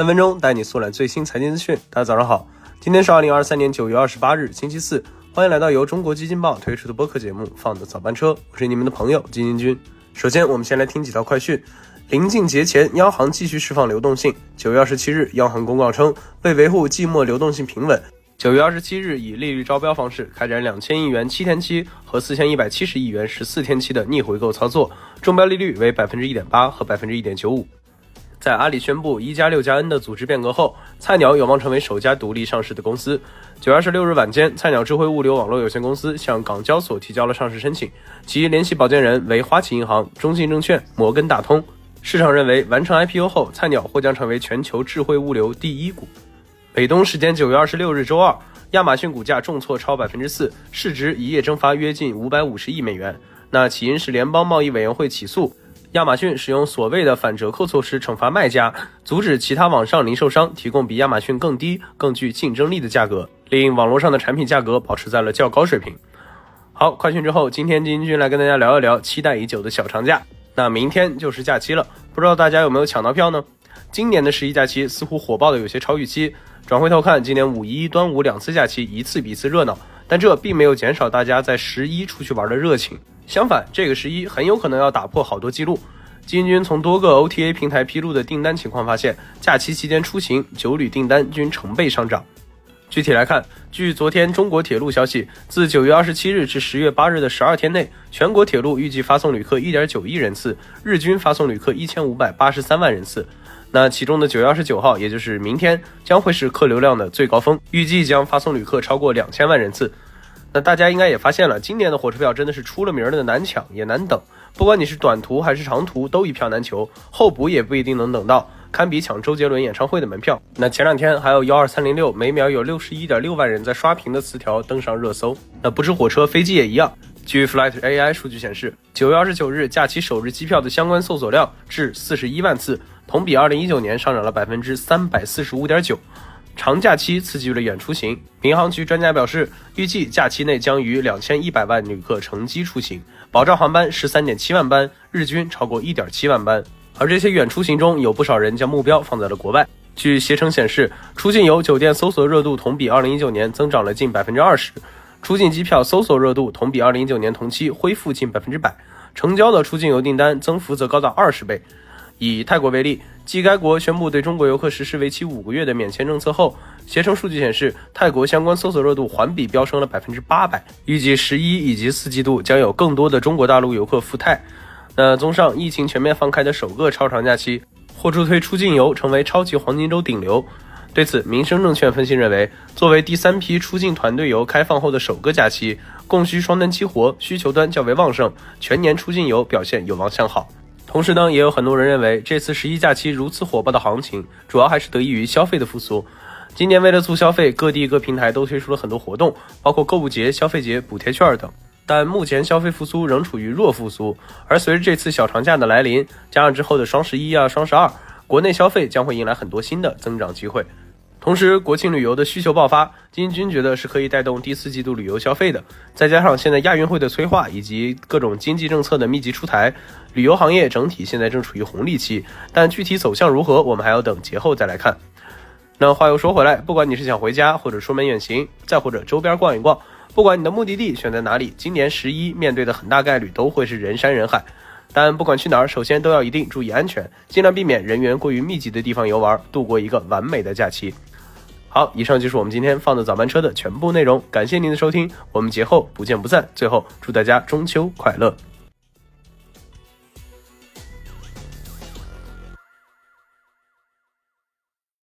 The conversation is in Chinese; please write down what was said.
三分钟带你速览最新财经资讯。大家早上好，今天是二零二三年九月二十八日，星期四。欢迎来到由中国基金报推出的播客节目《放的早班车》，我是你们的朋友金金君。首先，我们先来听几条快讯。临近节前，央行继续释放流动性。九月二十七日，央行公告称，为维护季末流动性平稳，九月二十七日以利率招标方式开展两千亿元七天期和四千一百七十亿元十四天期的逆回购操作，中标利率为百分之一点八和百分之一点九五。在阿里宣布一加六加 N 的组织变革后，菜鸟有望成为首家独立上市的公司。九月二十六日晚间，菜鸟智慧物流网络有限公司向港交所提交了上市申请，其联系保荐人为花旗银行、中信证券、摩根大通。市场认为，完成 IPO 后，菜鸟或将成为全球智慧物流第一股。北东时间九月二十六日周二，亚马逊股价重挫超百分之四，市值一夜蒸发约近五百五十亿美元。那起因是联邦贸易委员会起诉。亚马逊使用所谓的反折扣措施惩罚卖家，阻止其他网上零售商提供比亚马逊更低、更具竞争力的价格，令网络上的产品价格保持在了较高水平。好，快讯之后，今天金军来跟大家聊一聊期待已久的小长假。那明天就是假期了，不知道大家有没有抢到票呢？今年的十一假期似乎火爆的有些超预期。转回头看，今年五一、端午两次假期一次比一次热闹，但这并没有减少大家在十一出去玩的热情。相反，这个十一很有可能要打破好多记录。金军从多个 OTA 平台披露的订单情况发现，假期期间出行酒旅订单均成倍上涨。具体来看，据昨天中国铁路消息，自九月二十七日至十月八日的十二天内，全国铁路预计发送旅客一点九亿人次，日均发送旅客一千五百八十三万人次。那其中的九月二十九号，也就是明天，将会是客流量的最高峰，预计将发送旅客超过两千万人次。那大家应该也发现了，今年的火车票真的是出了名的难抢也难等，不管你是短途还是长途，都一票难求，候补也不一定能等到，堪比抢周杰伦演唱会的门票。那前两天还有幺二三零六每秒有六十一点六万人在刷屏的词条登上热搜。那不止火车，飞机也一样。据 Flight AI 数据显示，九月二十九日假期首日机票的相关搜索量至四十一万次，同比二零一九年上涨了百分之三百四十五点九。长假期刺激了远出行，民航局专家表示，预计假期内将逾两千一百万旅客乘机出行，保障航班十三点七万班，日均超过一点七万班。而这些远出行中有不少人将目标放在了国外。据携程显示，出境游酒店搜索热度同比二零一九年增长了近百分之二十，出境机票搜索热度同比二零一九年同期恢复近百分之百，成交的出境游订单增幅则高达二十倍。以泰国为例，继该国宣布对中国游客实施为期五个月的免签政策后，携程数据显示，泰国相关搜索热度环比飙升了百分之八百。预计十一以及四季度将有更多的中国大陆游客赴泰。那综上，疫情全面放开的首个超长假期，或助推出境游成为超级黄金周顶流。对此，民生证券分析认为，作为第三批出境团队游开放后的首个假期，供需双端激活，需求端较为旺盛，全年出境游表现有望向好。同时呢，也有很多人认为，这次十一假期如此火爆的行情，主要还是得益于消费的复苏。今年为了促消费，各地各平台都推出了很多活动，包括购物节、消费节、补贴券等。但目前消费复苏仍处于弱复苏，而随着这次小长假的来临，加上之后的双十一啊、双十二，国内消费将会迎来很多新的增长机会。同时，国庆旅游的需求爆发，金军觉得是可以带动第四季度旅游消费的。再加上现在亚运会的催化以及各种经济政策的密集出台，旅游行业整体现在正处于红利期。但具体走向如何，我们还要等节后再来看。那话又说回来，不管你是想回家，或者出门远行，再或者周边逛一逛，不管你的目的地选在哪里，今年十一面对的很大概率都会是人山人海。但不管去哪儿，首先都要一定注意安全，尽量避免人员过于密集的地方游玩，度过一个完美的假期。好，以上就是我们今天放的早班车的全部内容，感谢您的收听，我们节后不见不散。最后，祝大家中秋快乐！